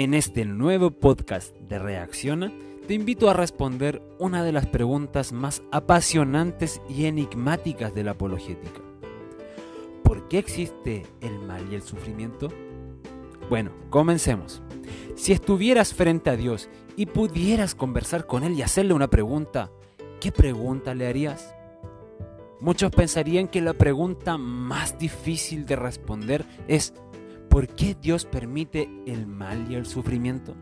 En este nuevo podcast de Reacciona, te invito a responder una de las preguntas más apasionantes y enigmáticas de la apologética. ¿Por qué existe el mal y el sufrimiento? Bueno, comencemos. Si estuvieras frente a Dios y pudieras conversar con Él y hacerle una pregunta, ¿qué pregunta le harías? Muchos pensarían que la pregunta más difícil de responder es ¿por qué Dios permite el mal y el sufrimiento?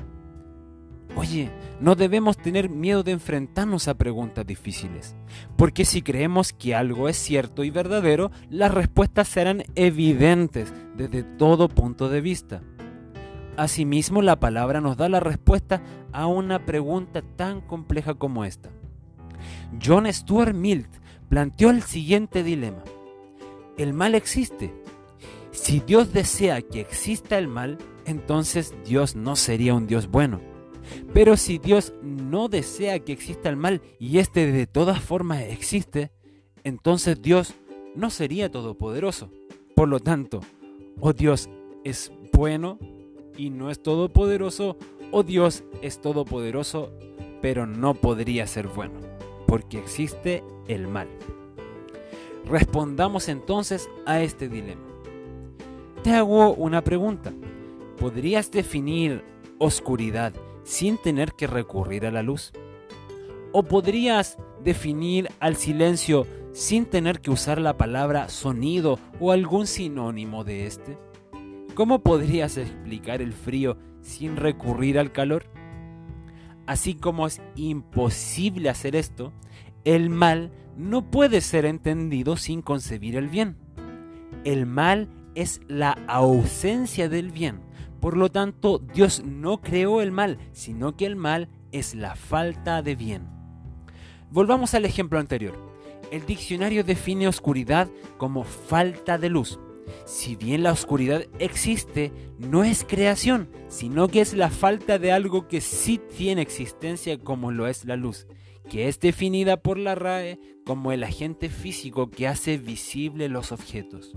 Oye, no debemos tener miedo de enfrentarnos a preguntas difíciles, porque si creemos que algo es cierto y verdadero, las respuestas serán evidentes desde todo punto de vista. Asimismo, la palabra nos da la respuesta a una pregunta tan compleja como esta. John Stuart Mill planteó el siguiente dilema. El mal existe. Si Dios desea que exista el mal, entonces Dios no sería un Dios bueno. Pero si Dios no desea que exista el mal y éste de todas formas existe, entonces Dios no sería todopoderoso. Por lo tanto, o Dios es bueno y no es todopoderoso, o Dios es todopoderoso pero no podría ser bueno, porque existe el mal. Respondamos entonces a este dilema. Te hago una pregunta. ¿Podrías definir oscuridad sin tener que recurrir a la luz? ¿O podrías definir al silencio sin tener que usar la palabra sonido o algún sinónimo de este? ¿Cómo podrías explicar el frío sin recurrir al calor? Así como es imposible hacer esto, el mal no puede ser entendido sin concebir el bien. El mal es la ausencia del bien. Por lo tanto, Dios no creó el mal, sino que el mal es la falta de bien. Volvamos al ejemplo anterior. El diccionario define oscuridad como falta de luz. Si bien la oscuridad existe, no es creación, sino que es la falta de algo que sí tiene existencia como lo es la luz, que es definida por la RAE como el agente físico que hace visible los objetos.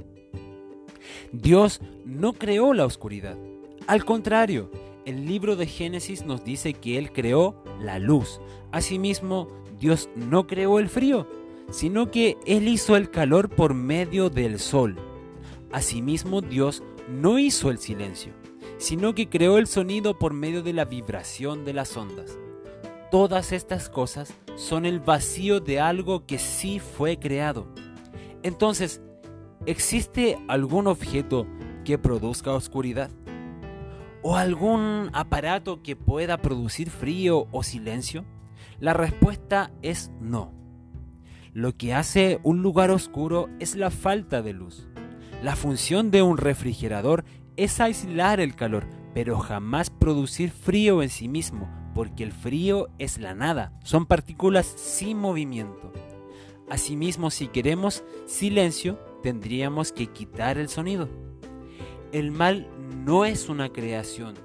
Dios no creó la oscuridad. Al contrario, el libro de Génesis nos dice que Él creó la luz. Asimismo, Dios no creó el frío, sino que Él hizo el calor por medio del sol. Asimismo, Dios no hizo el silencio, sino que creó el sonido por medio de la vibración de las ondas. Todas estas cosas son el vacío de algo que sí fue creado. Entonces, ¿existe algún objeto que produzca oscuridad? ¿O algún aparato que pueda producir frío o silencio? La respuesta es no. Lo que hace un lugar oscuro es la falta de luz. La función de un refrigerador es aislar el calor, pero jamás producir frío en sí mismo, porque el frío es la nada, son partículas sin movimiento. Asimismo, si queremos silencio, tendríamos que quitar el sonido. El mal no es una creación,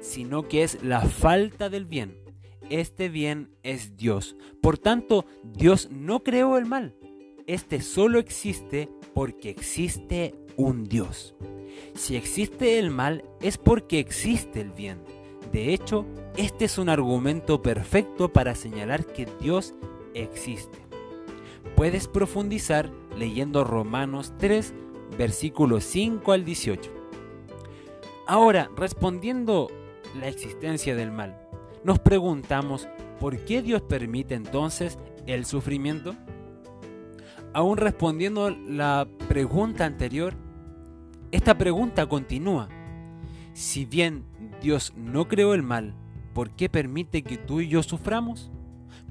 sino que es la falta del bien. Este bien es Dios. Por tanto, Dios no creó el mal. Este solo existe porque existe un Dios. Si existe el mal es porque existe el bien. De hecho, este es un argumento perfecto para señalar que Dios existe. Puedes profundizar leyendo Romanos 3, versículos 5 al 18. Ahora, respondiendo la existencia del mal, nos preguntamos, ¿por qué Dios permite entonces el sufrimiento? aún respondiendo la pregunta anterior, esta pregunta continúa. Si bien Dios no creó el mal, ¿por qué permite que tú y yo suframos?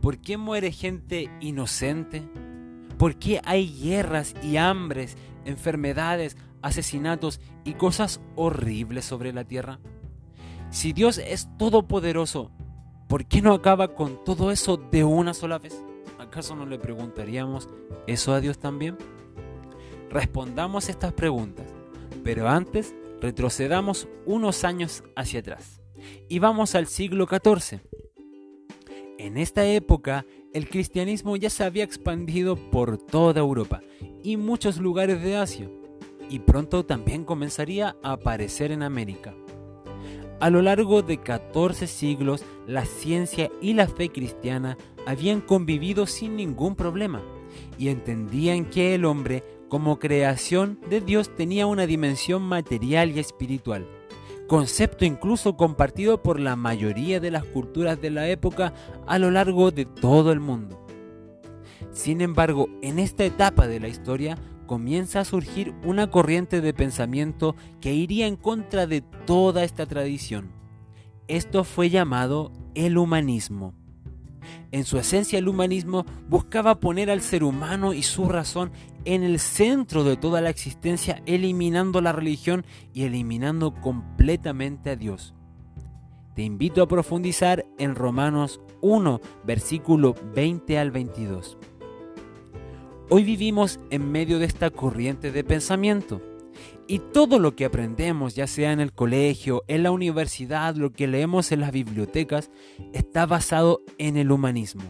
¿Por qué muere gente inocente? ¿Por qué hay guerras y hambres, enfermedades, asesinatos y cosas horribles sobre la tierra? Si Dios es todopoderoso, ¿por qué no acaba con todo eso de una sola vez? ¿acaso no le preguntaríamos eso a Dios también? Respondamos estas preguntas, pero antes retrocedamos unos años hacia atrás y vamos al siglo XIV. En esta época, el cristianismo ya se había expandido por toda Europa y muchos lugares de Asia, y pronto también comenzaría a aparecer en América. A lo largo de 14 siglos, la ciencia y la fe cristiana habían convivido sin ningún problema y entendían que el hombre, como creación de Dios, tenía una dimensión material y espiritual, concepto incluso compartido por la mayoría de las culturas de la época a lo largo de todo el mundo. Sin embargo, en esta etapa de la historia comienza a surgir una corriente de pensamiento que iría en contra de toda esta tradición. Esto fue llamado el humanismo. En su esencia el humanismo buscaba poner al ser humano y su razón en el centro de toda la existencia, eliminando la religión y eliminando completamente a Dios. Te invito a profundizar en Romanos 1, versículo 20 al 22. Hoy vivimos en medio de esta corriente de pensamiento. Y todo lo que aprendemos, ya sea en el colegio, en la universidad, lo que leemos en las bibliotecas, está basado en el humanismo.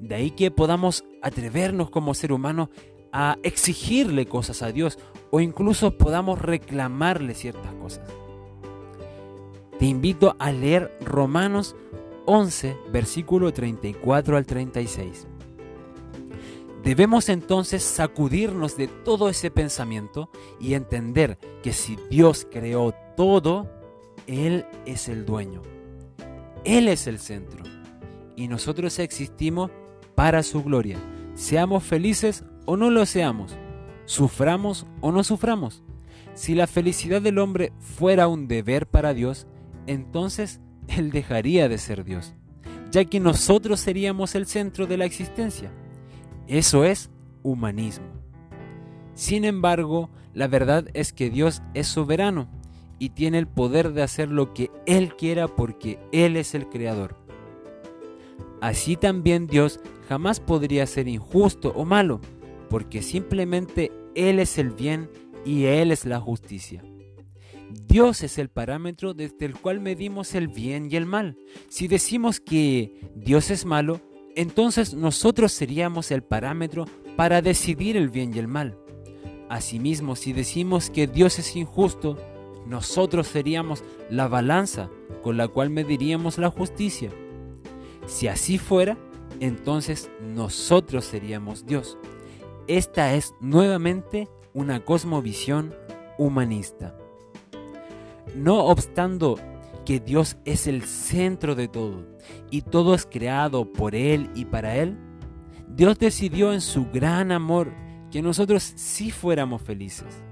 De ahí que podamos atrevernos como ser humano a exigirle cosas a Dios o incluso podamos reclamarle ciertas cosas. Te invito a leer Romanos 11, versículo 34 al 36. Debemos entonces sacudirnos de todo ese pensamiento y entender que si Dios creó todo, Él es el dueño. Él es el centro. Y nosotros existimos para su gloria. Seamos felices o no lo seamos. Suframos o no suframos. Si la felicidad del hombre fuera un deber para Dios, entonces Él dejaría de ser Dios, ya que nosotros seríamos el centro de la existencia. Eso es humanismo. Sin embargo, la verdad es que Dios es soberano y tiene el poder de hacer lo que Él quiera porque Él es el creador. Así también Dios jamás podría ser injusto o malo, porque simplemente Él es el bien y Él es la justicia. Dios es el parámetro desde el cual medimos el bien y el mal. Si decimos que Dios es malo, entonces nosotros seríamos el parámetro para decidir el bien y el mal. Asimismo, si decimos que Dios es injusto, nosotros seríamos la balanza con la cual mediríamos la justicia. Si así fuera, entonces nosotros seríamos Dios. Esta es nuevamente una cosmovisión humanista. No obstando que Dios es el centro de todo y todo es creado por Él y para Él, Dios decidió en su gran amor que nosotros sí fuéramos felices.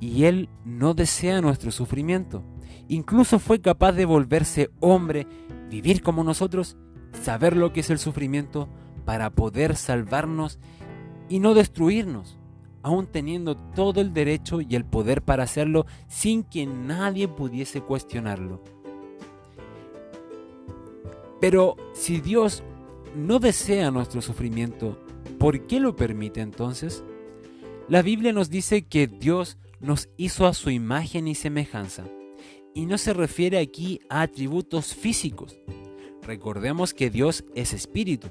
Y Él no desea nuestro sufrimiento. Incluso fue capaz de volverse hombre, vivir como nosotros, saber lo que es el sufrimiento para poder salvarnos y no destruirnos, aún teniendo todo el derecho y el poder para hacerlo sin que nadie pudiese cuestionarlo. Pero si Dios no desea nuestro sufrimiento, ¿por qué lo permite entonces? La Biblia nos dice que Dios nos hizo a su imagen y semejanza, y no se refiere aquí a atributos físicos. Recordemos que Dios es espíritu.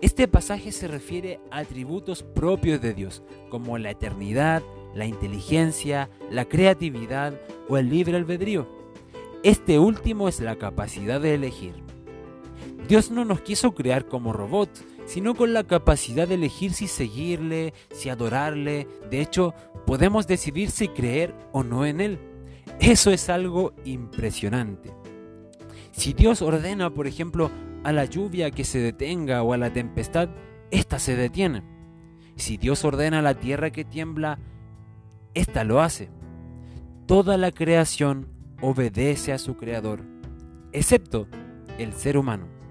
Este pasaje se refiere a atributos propios de Dios, como la eternidad, la inteligencia, la creatividad o el libre albedrío. Este último es la capacidad de elegir. Dios no nos quiso crear como robots, sino con la capacidad de elegir si seguirle, si adorarle. De hecho, podemos decidir si creer o no en Él. Eso es algo impresionante. Si Dios ordena, por ejemplo, a la lluvia que se detenga o a la tempestad, ésta se detiene. Si Dios ordena a la tierra que tiembla, ésta lo hace. Toda la creación obedece a su creador, excepto el ser humano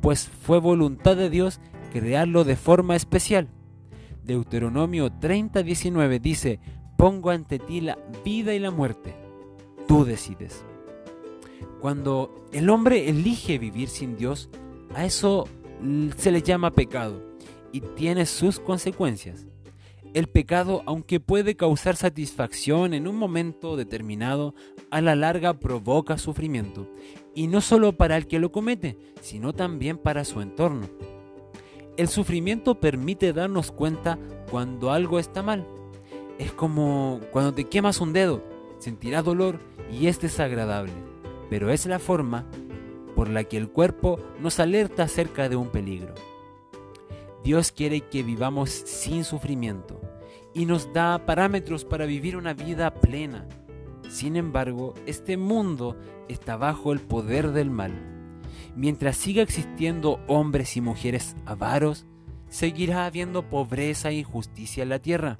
pues fue voluntad de Dios crearlo de forma especial. Deuteronomio 30:19 dice, pongo ante ti la vida y la muerte, tú decides. Cuando el hombre elige vivir sin Dios, a eso se le llama pecado y tiene sus consecuencias. El pecado, aunque puede causar satisfacción en un momento determinado, a la larga provoca sufrimiento y no solo para el que lo comete, sino también para su entorno. El sufrimiento permite darnos cuenta cuando algo está mal. Es como cuando te quemas un dedo, sentirás dolor y es desagradable. pero es la forma por la que el cuerpo nos alerta acerca de un peligro. Dios quiere que vivamos sin sufrimiento y nos da parámetros para vivir una vida plena. Sin embargo, este mundo está bajo el poder del mal. Mientras siga existiendo hombres y mujeres avaros, seguirá habiendo pobreza e injusticia en la tierra.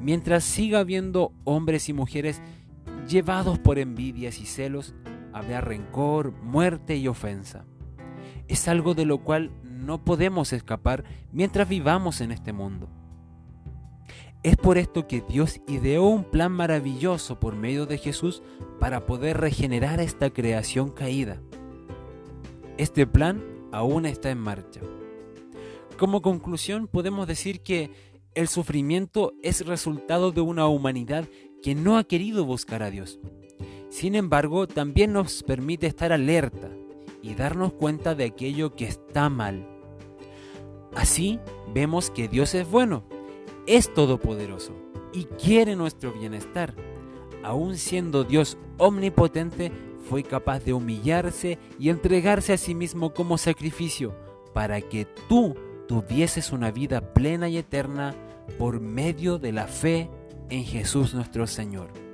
Mientras siga habiendo hombres y mujeres llevados por envidias y celos, habrá rencor, muerte y ofensa. Es algo de lo cual no podemos escapar mientras vivamos en este mundo. Es por esto que Dios ideó un plan maravilloso por medio de Jesús para poder regenerar esta creación caída. Este plan aún está en marcha. Como conclusión podemos decir que el sufrimiento es resultado de una humanidad que no ha querido buscar a Dios. Sin embargo, también nos permite estar alerta y darnos cuenta de aquello que está mal. Así vemos que Dios es bueno, es todopoderoso y quiere nuestro bienestar. Aun siendo Dios omnipotente, fue capaz de humillarse y entregarse a sí mismo como sacrificio para que tú tuvieses una vida plena y eterna por medio de la fe en Jesús nuestro Señor.